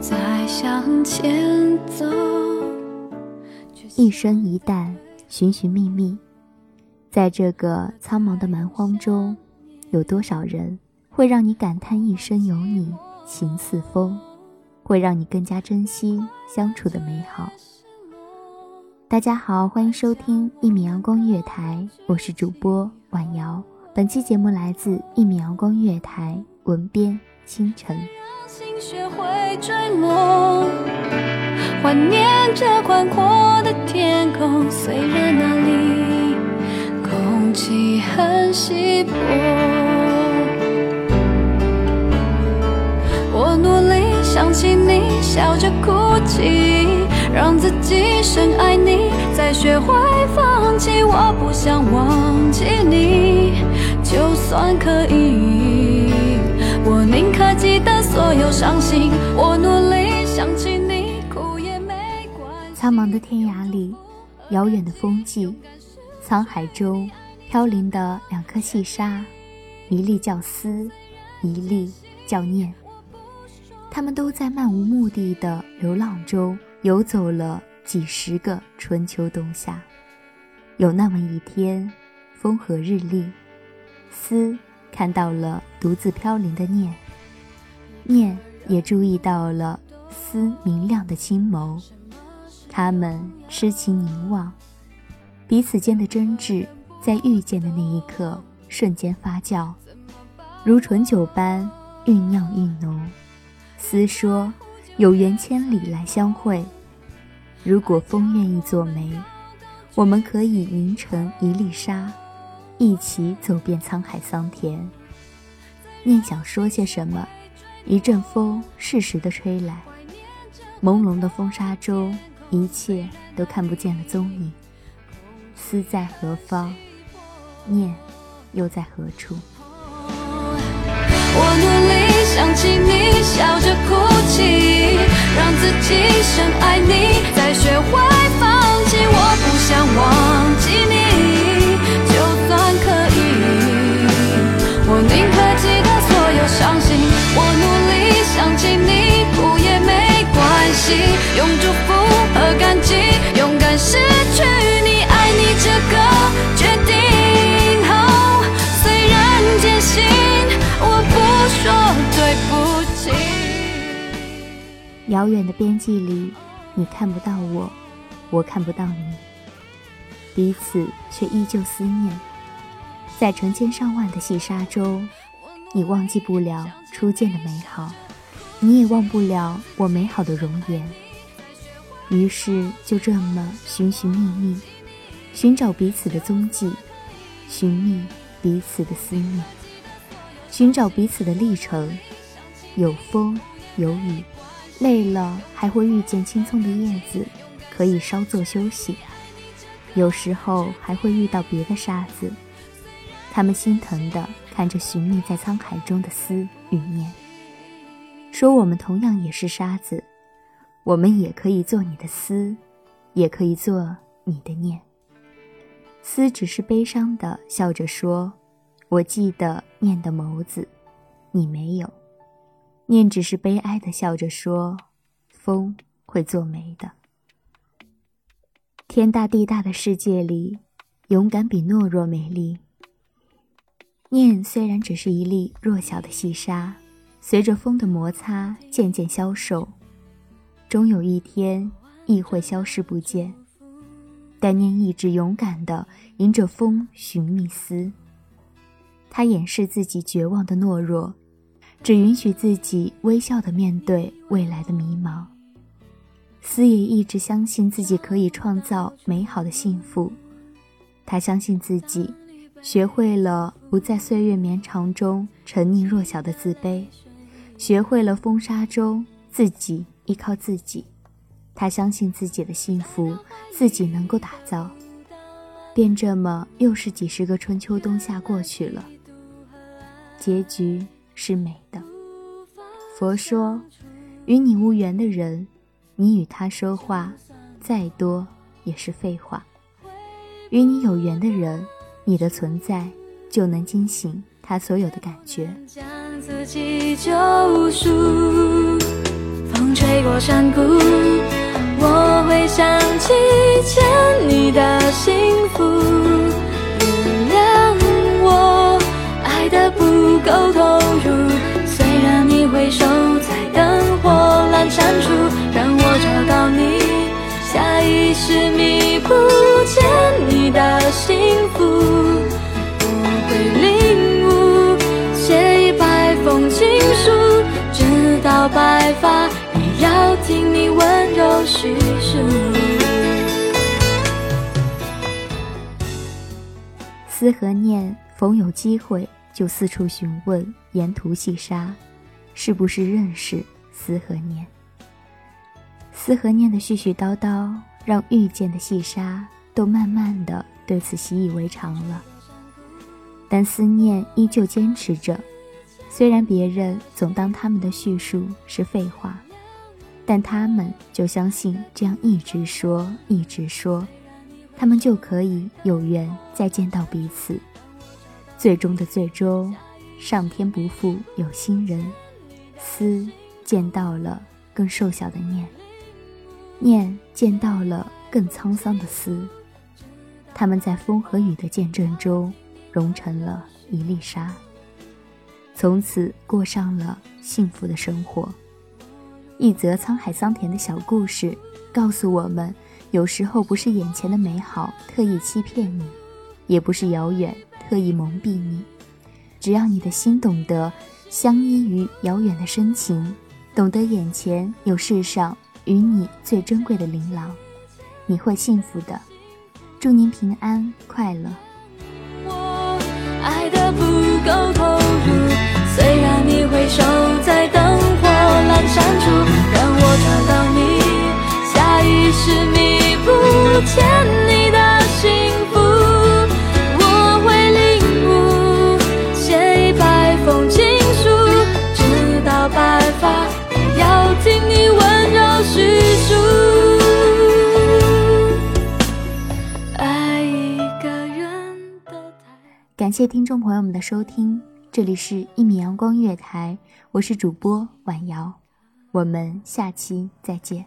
我在向前走。一生一旦，寻寻觅觅，在这个苍茫的蛮荒中，有多少人会让你感叹一生有你，情似风，会让你更加珍惜相处的美好。大家好，欢迎收听一米阳光月台，我是主播婉瑶。本期节目来自一米阳光月台，文编清晨。坠落，怀念着宽阔的天空。虽然那里空气很稀薄，我努力想起你，笑着哭泣，让自己深爱你，再学会放弃。我不想忘记你，就算可以。伤心，我努力想起你，哭也没关系。苍茫的天涯里，遥远的风迹，沧海中飘零的两颗细沙，一粒叫思，一粒叫念。他们都在漫无目的的流浪中游走了几十个春秋冬夏。有那么一天，风和日丽，思看到了独自飘零的念，念也注意到了思明亮的青眸。他们痴情凝望，彼此间的真挚在遇见的那一刻瞬间发酵，如醇酒般酝酿愈浓。思说：“有缘千里来相会，如果风愿意做媒，我们可以凝成一粒沙，一起走遍沧海桑田。”念想说些什么，一阵风适时的吹来，朦胧的风沙中，一切都看不见了踪影。思在何方？念又在何处？我努力想起你，笑着哭泣，让自己深爱你，再学会放弃。我不想忘失去你，爱你这个决定，虽然艰辛，我不说对不起。遥远的边际里，你看不到我，我看不到你，彼此却依旧思念。在成千上万的细沙中，你忘记不了初见的美好，你也忘不了我美好的容颜。于是就这么寻寻觅觅，寻找彼此的踪迹，寻觅彼此的思念，寻找彼此的历程。有风，有雨，累了还会遇见青葱的叶子，可以稍作休息。有时候还会遇到别的沙子，他们心疼地看着寻觅在沧海中的思与念，说我们同样也是沙子，我们也可以做你的思，也可以做你的念。思只是悲伤地笑着说：“我记得念的眸子，你没有。”念只是悲哀地笑着说：“风会做媒的。”天大地大的世界里，勇敢比懦弱美丽。念虽然只是一粒弱小的细沙，随着风的摩擦渐渐消瘦，终有一天亦会消失不见。但念一直勇敢地迎着风寻觅思，他掩饰自己绝望的懦弱，只允许自己微笑地面对未来的迷茫。思也一直相信自己可以创造美好的幸福，他相信自己学会了不在岁月绵长中沉溺弱小的自卑，学会了风沙中自己依靠自己。他相信自己的幸福自己能够打造，便这么又是几十个春秋冬夏过去了。结局是美的。佛说，与你无缘的人，你与他说话再多也是废话；与你有缘的人，你的存在就能惊醒他所有的感觉。风吹过山谷。我会想起欠你的幸福，原谅我爱的不够投入。虽然你回首在灯火阑珊处，让我找到你，下意识弥补欠你的幸福。我会领悟，写一百封情书，直到白发。听你温柔叙述。思和念逢有机会就四处询问沿途细沙，是不是认识思和念？思和念的絮絮叨叨，让遇见的细沙都慢慢的对此习以为常了。但思念依旧坚持着，虽然别人总当他们的叙述是废话。但他们就相信，这样一直说，一直说，他们就可以有缘再见到彼此。最终的最终，上天不负有心人，思见到了更瘦小的念，念见到了更沧桑的思。他们在风和雨的见证中，融成了一粒沙，从此过上了幸福的生活。一则沧海桑田的小故事，告诉我们：有时候不是眼前的美好特意欺骗你，也不是遥远特意蒙蔽你。只要你的心懂得相依于遥远的深情，懂得眼前有世上与你最珍贵的琳琅，你会幸福的。祝您平安快乐。我爱的不够投入，虽然你会守在欠你的幸福。我会领悟，写一百封情书，直到白发，要听你温柔叙述。爱一个人的……感谢听众朋友们的收听，这里是《一米阳光月台》，我是主播婉瑶。我们下期再见。